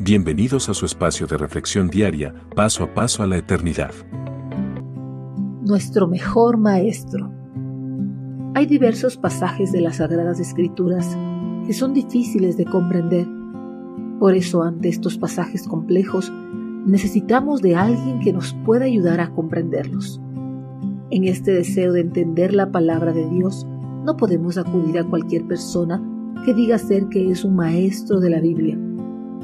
Bienvenidos a su espacio de reflexión diaria, paso a paso a la eternidad. Nuestro mejor maestro. Hay diversos pasajes de las Sagradas Escrituras que son difíciles de comprender. Por eso ante estos pasajes complejos necesitamos de alguien que nos pueda ayudar a comprenderlos. En este deseo de entender la palabra de Dios, no podemos acudir a cualquier persona que diga ser que es un maestro de la Biblia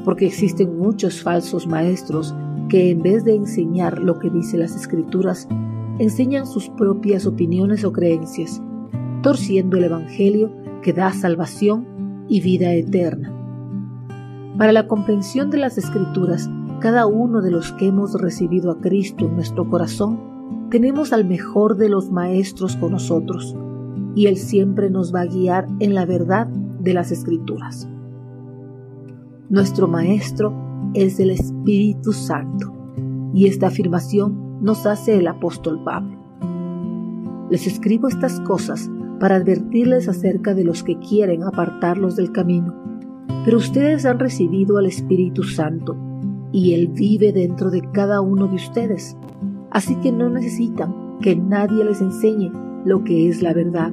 porque existen muchos falsos maestros que en vez de enseñar lo que dice las escrituras, enseñan sus propias opiniones o creencias, torciendo el Evangelio que da salvación y vida eterna. Para la comprensión de las escrituras, cada uno de los que hemos recibido a Cristo en nuestro corazón, tenemos al mejor de los maestros con nosotros, y Él siempre nos va a guiar en la verdad de las escrituras. Nuestro Maestro es el Espíritu Santo. Y esta afirmación nos hace el apóstol Pablo. Les escribo estas cosas para advertirles acerca de los que quieren apartarlos del camino. Pero ustedes han recibido al Espíritu Santo y Él vive dentro de cada uno de ustedes. Así que no necesitan que nadie les enseñe lo que es la verdad,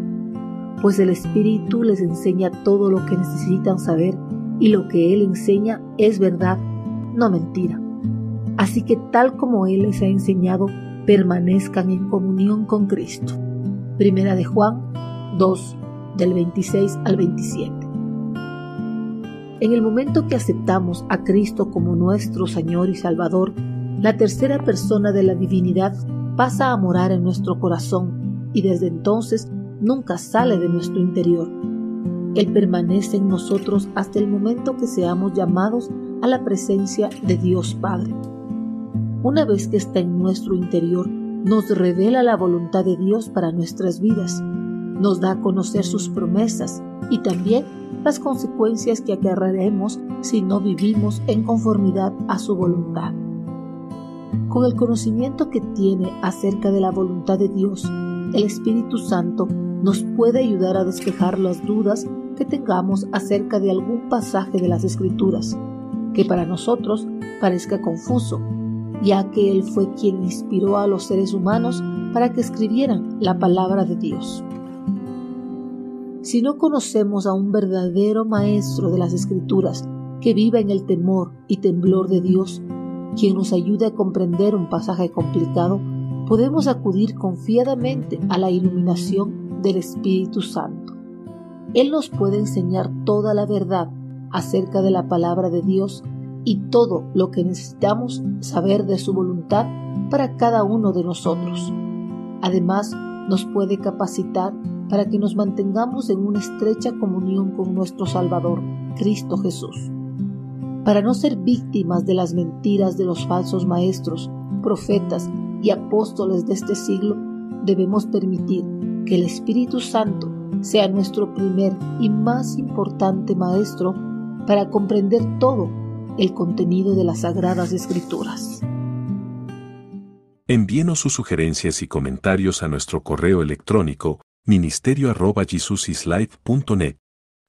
pues el Espíritu les enseña todo lo que necesitan saber y lo que Él enseña es verdad, no mentira. Así que tal como Él les ha enseñado, permanezcan en comunión con Cristo. Primera de Juan 2, del 26 al 27. En el momento que aceptamos a Cristo como nuestro Señor y Salvador, la tercera persona de la divinidad pasa a morar en nuestro corazón y desde entonces nunca sale de nuestro interior. Él permanece en nosotros hasta el momento que seamos llamados a la presencia de Dios Padre. Una vez que está en nuestro interior, nos revela la voluntad de Dios para nuestras vidas, nos da a conocer sus promesas y también las consecuencias que acarrearemos si no vivimos en conformidad a su voluntad. Con el conocimiento que tiene acerca de la voluntad de Dios, el Espíritu Santo nos puede ayudar a despejar las dudas que tengamos acerca de algún pasaje de las Escrituras, que para nosotros parezca confuso, ya que Él fue quien inspiró a los seres humanos para que escribieran la palabra de Dios. Si no conocemos a un verdadero maestro de las Escrituras que viva en el temor y temblor de Dios, quien nos ayude a comprender un pasaje complicado, podemos acudir confiadamente a la iluminación del Espíritu Santo. Él nos puede enseñar toda la verdad acerca de la palabra de Dios y todo lo que necesitamos saber de su voluntad para cada uno de nosotros. Además, nos puede capacitar para que nos mantengamos en una estrecha comunión con nuestro Salvador, Cristo Jesús. Para no ser víctimas de las mentiras de los falsos maestros, profetas y apóstoles de este siglo, debemos permitir que el Espíritu Santo sea nuestro primer y más importante maestro para comprender todo el contenido de las Sagradas Escrituras. Envíenos sus sugerencias y comentarios a nuestro correo electrónico ministerio.jesusislife.net.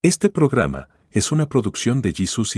Este programa es una producción de Jesus